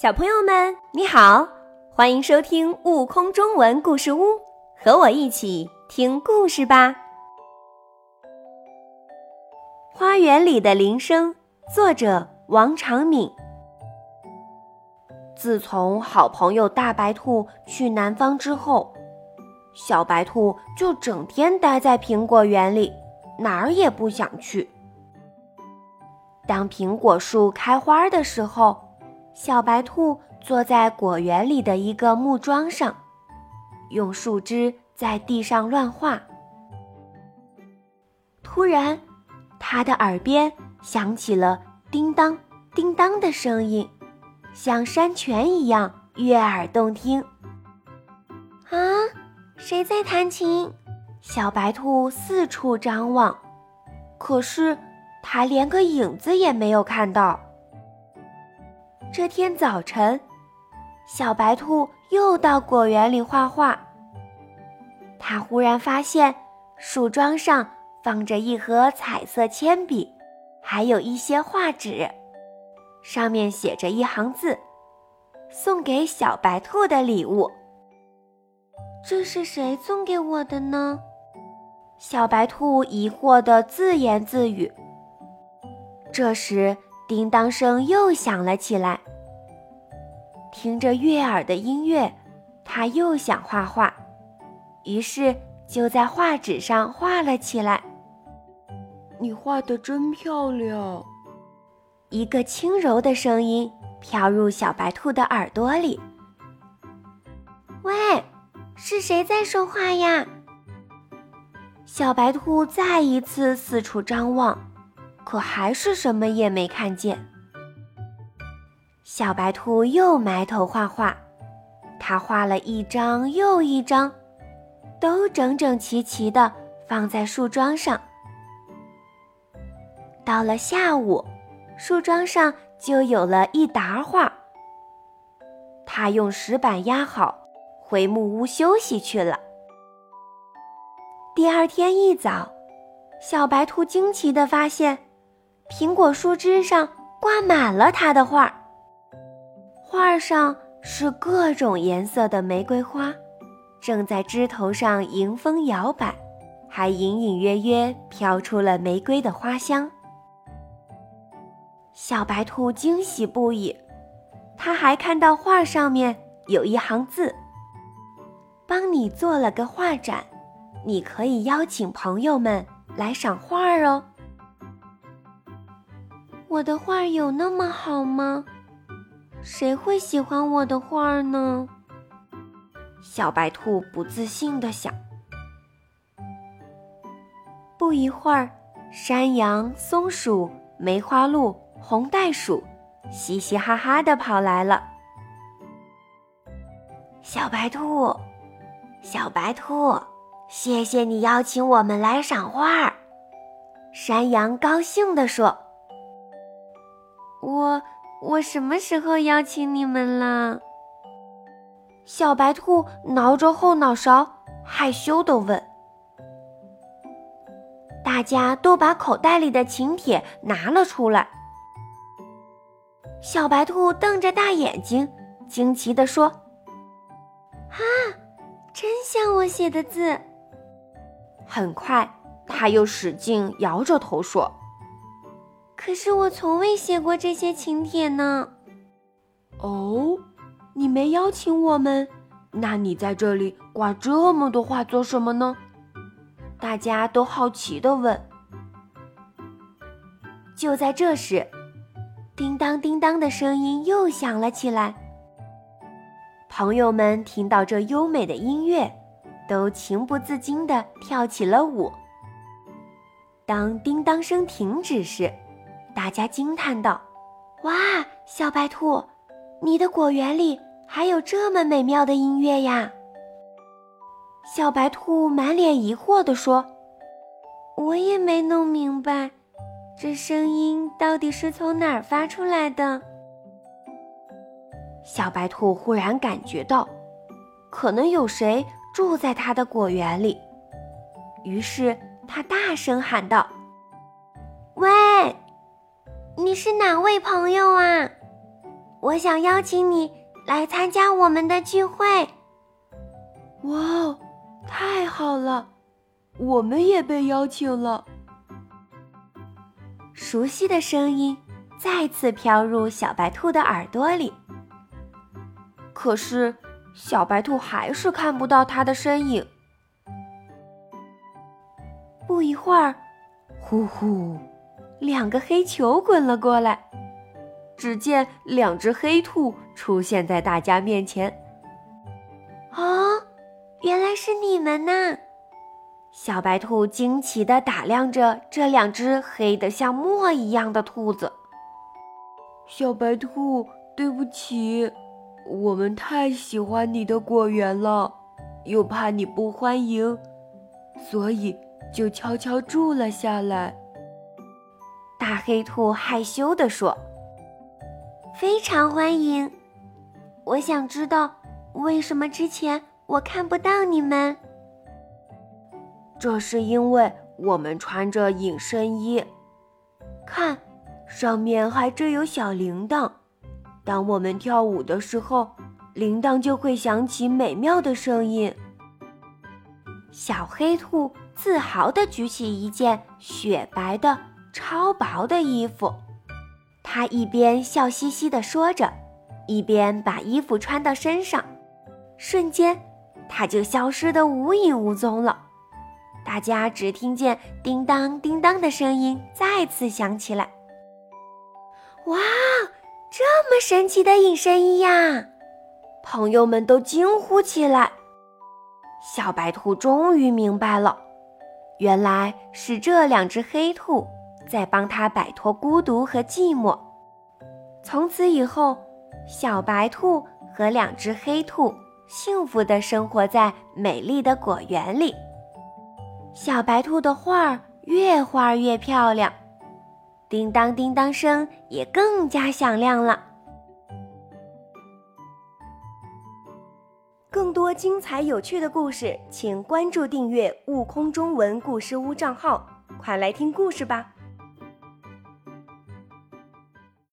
小朋友们，你好，欢迎收听《悟空中文故事屋》，和我一起听故事吧。《花园里的铃声》，作者王长敏。自从好朋友大白兔去南方之后，小白兔就整天待在苹果园里，哪儿也不想去。当苹果树开花的时候，小白兔坐在果园里的一个木桩上，用树枝在地上乱画。突然，它的耳边响起了叮当叮当的声音，像山泉一样悦耳动听。啊，谁在弹琴？小白兔四处张望，可是它连个影子也没有看到。这天早晨，小白兔又到果园里画画。他忽然发现树桩上放着一盒彩色铅笔，还有一些画纸，上面写着一行字：“送给小白兔的礼物。”这是谁送给我的呢？小白兔疑惑地自言自语。这时，叮当声又响了起来。听着悦耳的音乐，他又想画画，于是就在画纸上画了起来。你画的真漂亮！一个轻柔的声音飘入小白兔的耳朵里。喂，是谁在说话呀？小白兔再一次四处张望。可还是什么也没看见。小白兔又埋头画画，它画了一张又一张，都整整齐齐的放在树桩上。到了下午，树桩上就有了一沓画。它用石板压好，回木屋休息去了。第二天一早，小白兔惊奇地发现。苹果树枝上挂满了他的画，画上是各种颜色的玫瑰花，正在枝头上迎风摇摆，还隐隐约约飘出了玫瑰的花香。小白兔惊喜不已，他还看到画上面有一行字：“帮你做了个画展，你可以邀请朋友们来赏画哦。”我的画有那么好吗？谁会喜欢我的画呢？小白兔不自信地想。不一会儿，山羊、松鼠、梅花鹿、红袋鼠嘻嘻哈哈地跑来了。小白兔，小白兔，谢谢你邀请我们来赏画。山羊高兴地说。我我什么时候邀请你们了？小白兔挠着后脑勺，害羞地问。大家都把口袋里的请帖拿了出来。小白兔瞪着大眼睛，惊奇地说：“啊，真像我写的字。”很快，他又使劲摇着头说。可是我从未写过这些请帖呢。哦，你没邀请我们，那你在这里挂这么多画做什么呢？大家都好奇的问。就在这时，叮当叮当的声音又响了起来。朋友们听到这优美的音乐，都情不自禁的跳起了舞。当叮当声停止时，大家惊叹道：“哇，小白兔，你的果园里还有这么美妙的音乐呀！”小白兔满脸疑惑地说：“我也没弄明白，这声音到底是从哪儿发出来的。”小白兔忽然感觉到，可能有谁住在它的果园里，于是它大声喊道：“喂！”你是哪位朋友啊？我想邀请你来参加我们的聚会。”哇哦，太好了！我们也被邀请了。熟悉的声音再次飘入小白兔的耳朵里。可是，小白兔还是看不到他的身影。不一会儿，呼呼，两个黑球滚了过来。只见两只黑兔出现在大家面前。哦，原来是你们呐！小白兔惊奇地打量着这两只黑得像墨一样的兔子。小白兔，对不起，我们太喜欢你的果园了，又怕你不欢迎，所以就悄悄住了下来。大黑兔害羞地说：“非常欢迎。我想知道，为什么之前我看不到你们？”这是因为我们穿着隐身衣，看，上面还缀有小铃铛。当我们跳舞的时候，铃铛就会响起美妙的声音。小黑兔自豪地举起一件雪白的、超薄的衣服，它一边笑嘻嘻地说着，一边把衣服穿到身上，瞬间，它就消失得无影无踪了。大家只听见叮当叮当的声音再次响起来。哇，这么神奇的隐身衣呀！朋友们都惊呼起来。小白兔终于明白了，原来是这两只黑兔在帮他摆脱孤独和寂寞。从此以后，小白兔和两只黑兔幸福地生活在美丽的果园里。小白兔的画儿越画越漂亮，叮当叮当声也更加响亮了。更多精彩有趣的故事，请关注订阅“悟空中文故事屋”账号，快来听故事吧！